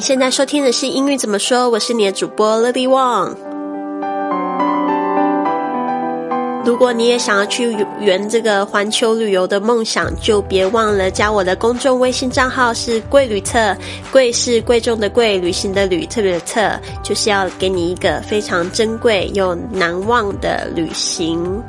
您现在收听的是英语怎么说？我是你的主播 Lily Wong。如果你也想要去圆这个环球旅游的梦想，就别忘了加我的公众微信账号是贵旅特，贵是贵重的贵，旅行的旅，特别的特，就是要给你一个非常珍贵又难忘的旅行。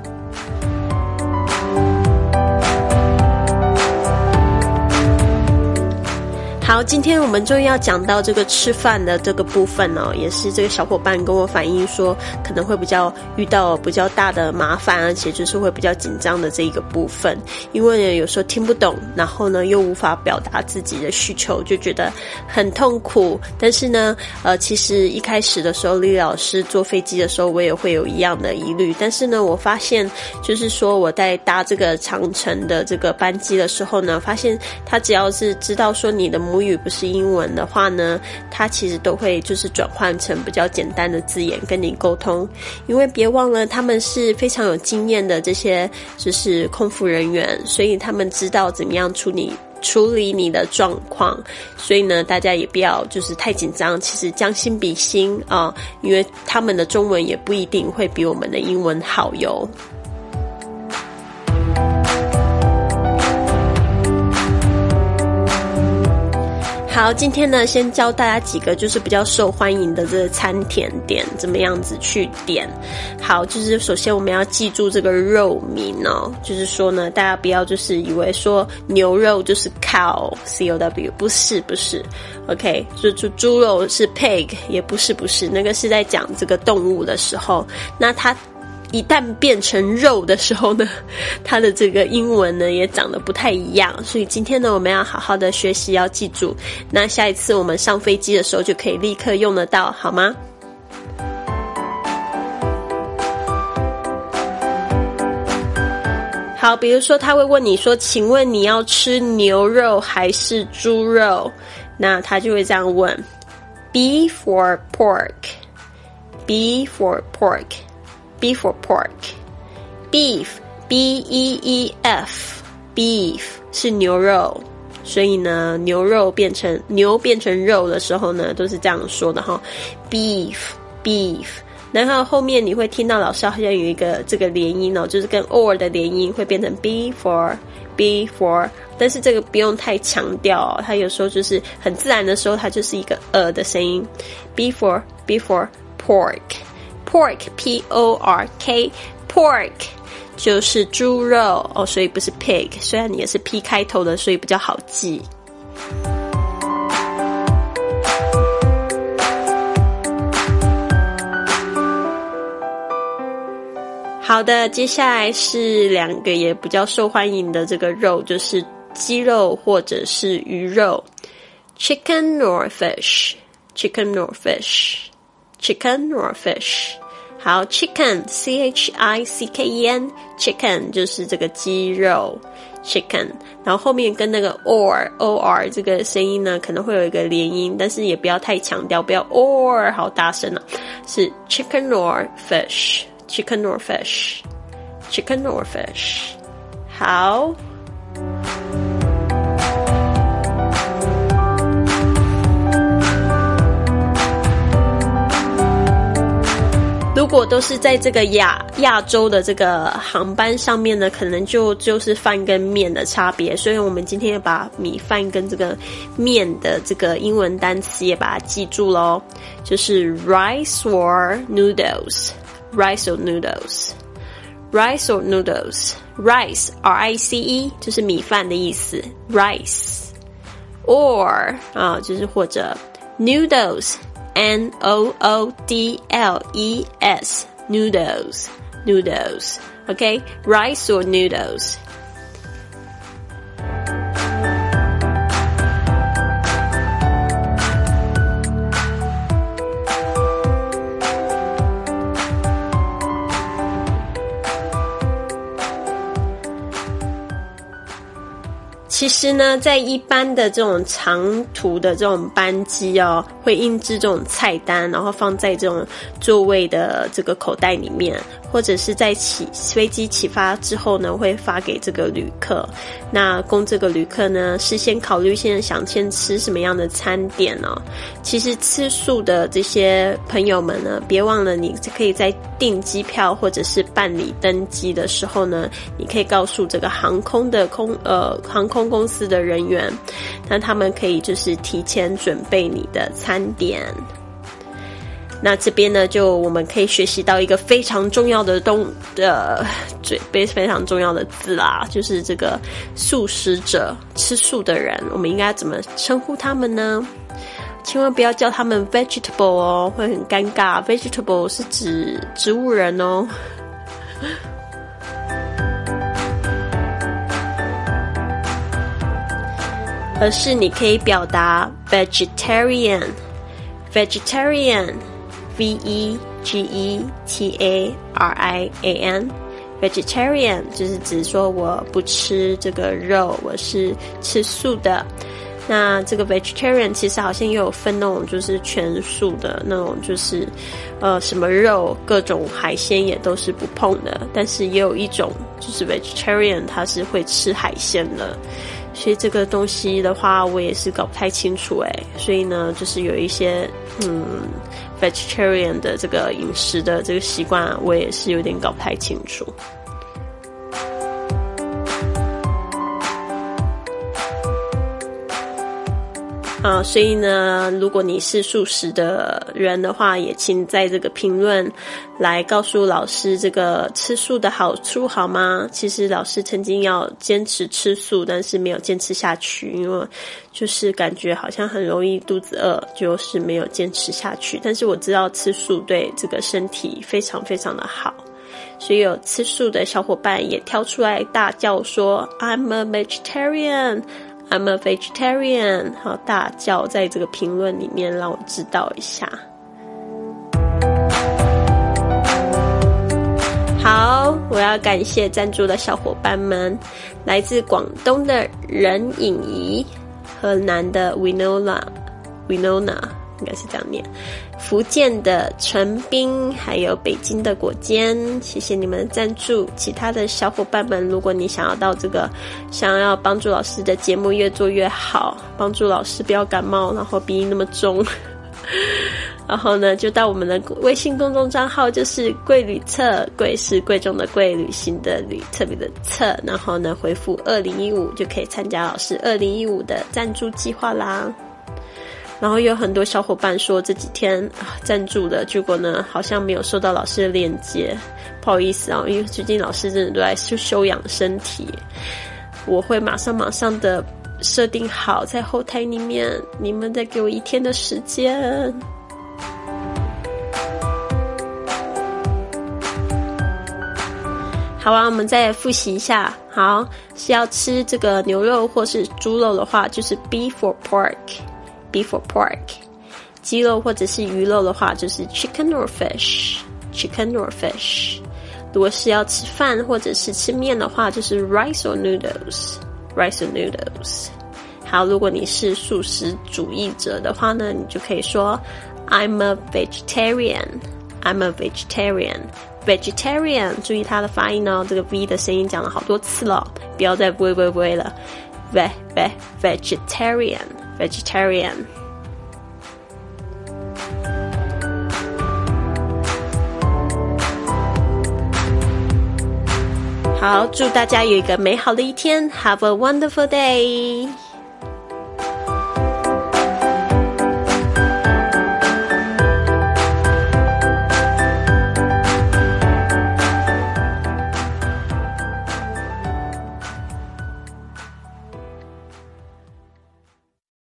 好，今天我们终于要讲到这个吃饭的这个部分哦，也是这个小伙伴跟我反映说，可能会比较遇到比较大的麻烦，而且就是会比较紧张的这一个部分，因为呢有时候听不懂，然后呢又无法表达自己的需求，就觉得很痛苦。但是呢，呃，其实一开始的时候，李老师坐飞机的时候，我也会有一样的疑虑。但是呢，我发现就是说我在搭这个长城的这个班机的时候呢，发现他只要是知道说你的母语不是英文的话呢，它其实都会就是转换成比较简单的字眼跟你沟通。因为别忘了，他们是非常有经验的这些就是空服人员，所以他们知道怎么样处理处理你的状况。所以呢，大家也不要就是太紧张。其实将心比心啊，因为他们的中文也不一定会比我们的英文好哟。好，今天呢，先教大家几个就是比较受欢迎的这个餐甜点，怎么样子去点。好，就是首先我们要记住这个肉名哦，就是说呢，大家不要就是以为说牛肉就是 cow c o w，不是不是，OK，就猪猪肉是 pig，也不是不是，那个是在讲这个动物的时候，那它。一旦变成肉的时候呢，它的这个英文呢也长得不太一样，所以今天呢我们要好好的学习，要记住。那下一次我们上飞机的时候就可以立刻用得到，好吗？好，比如说他会问你说：“请问你要吃牛肉还是猪肉？”那他就会这样问：“Beef or pork？Beef or pork？” Beef or pork. Beef, B E E F, beef 是牛肉，所以呢，牛肉变成牛变成肉的时候呢，都是这样说的哈。Beef, beef，然后后面你会听到老师好像有一个这个连音哦，就是跟 or 的连音会变成 be for, be for，但是这个不用太强调，它有时候就是很自然的时候，它就是一个呃的声音。Be for, be for pork。Pork, P-O-R-K, pork 就是猪肉哦，所以不是 pig。虽然你也是 P 开头的，所以比较好记。好的，接下来是两个也比较受欢迎的这个肉，就是鸡肉或者是鱼肉，chicken or fish，chicken or fish，chicken or fish。好，chicken，c h i c k e n，chicken 就是这个鸡肉，chicken，然后后面跟那个 or o r 这个声音呢，可能会有一个连音，但是也不要太强调，不要 or 好大声了，是 chicken or fish，chicken or fish，chicken or fish，好。如果都是在这个亚亚洲的这个航班上面呢，可能就就是饭跟面的差别。所以我们今天要把米饭跟这个面的这个英文单词也把它记住喽，就是 rice or noodles，rice or noodles，rice or noodles，rice r i c e 就是米饭的意思，rice，or 啊就是或者 noodles。N O O D L E S. Noodles. Noodles. Okay? Rice or noodles 其实呢，在一般的这种长途的这种班机哦，会印制这种菜单，然后放在这种座位的这个口袋里面，或者是在起飞机起发之后呢，会发给这个旅客。那供这个旅客呢，事先考虑现在想先吃什么样的餐点呢？其实吃素的这些朋友们呢，别忘了你可以在订机票或者是办理登机的时候呢，你可以告诉这个航空的空呃航空公司的人员，那他们可以就是提前准备你的餐点。那这边呢，就我们可以学习到一个非常重要的东的嘴非非常重要的字啦，就是这个素食者吃素的人，我们应该怎么称呼他们呢？千万不要叫他们 vegetable 哦，会很尴尬。vegetable 是指植物人哦，而是你可以表达 vegetarian，vegetarian。V E G E T A R I A N，vegetarian 就是指说我不吃这个肉，我是吃素的。那这个 vegetarian 其实好像也有分那种就是全素的那种，就是呃什么肉、各种海鲜也都是不碰的。但是也有一种就是 vegetarian，他是会吃海鲜的。所以这个东西的话，我也是搞不太清楚哎。所以呢，就是有一些嗯。vegetarian 的这个饮食的这个习惯，我也是有点搞不太清楚。啊，所以呢，如果你是素食的人的话，也请在这个评论来告诉老师这个吃素的好处好吗？其实老师曾经要坚持吃素，但是没有坚持下去，因为就是感觉好像很容易肚子饿，就是没有坚持下去。但是我知道吃素对这个身体非常非常的好，所以有吃素的小伙伴也跳出来大叫说：“I'm a vegetarian。” I'm a vegetarian，好大叫在这个评论里面让我知道一下。好，我要感谢赞助的小伙伴们，来自广东的任颖仪，河南的 Winona，Winona。应该是这样念，福建的陈斌，还有北京的果坚，谢谢你们的赞助。其他的小伙伴们，如果你想要到这个，想要帮助老师的节目越做越好，帮助老师不要感冒，然后鼻音那么重，然后呢，就到我们的微信公众账号，就是“贵旅册”，贵是贵重的贵，旅行的旅，特别的册，然后呢，回复二零一五就可以参加老师二零一五的赞助计划啦。然后有很多小伙伴说这几天啊赞助的结果呢，好像没有收到老师的链接，不好意思啊，因为最近老师真的都在修修养身体，我会马上马上的设定好在后台里面，你们再给我一天的时间。好啊，我们再复习一下，好是要吃这个牛肉或是猪肉的话，就是 beef or pork。beef or pork，鸡肉或者是鱼肉的话，就是 chicken or fish，chicken or fish。如果是要吃饭或者是吃面的话，就是 rice or noodles，rice or noodles。好，如果你是素食主义者的话呢，你就可以说 I'm a vegetarian，I'm a vegetarian，vegetarian。注意它的发音哦，这个 v 的声音讲了好多次了，不要再不会不会不会了，ve ve vegetarian。 vegetarian。好，祝大家有一个美好的一天，Have a wonderful day。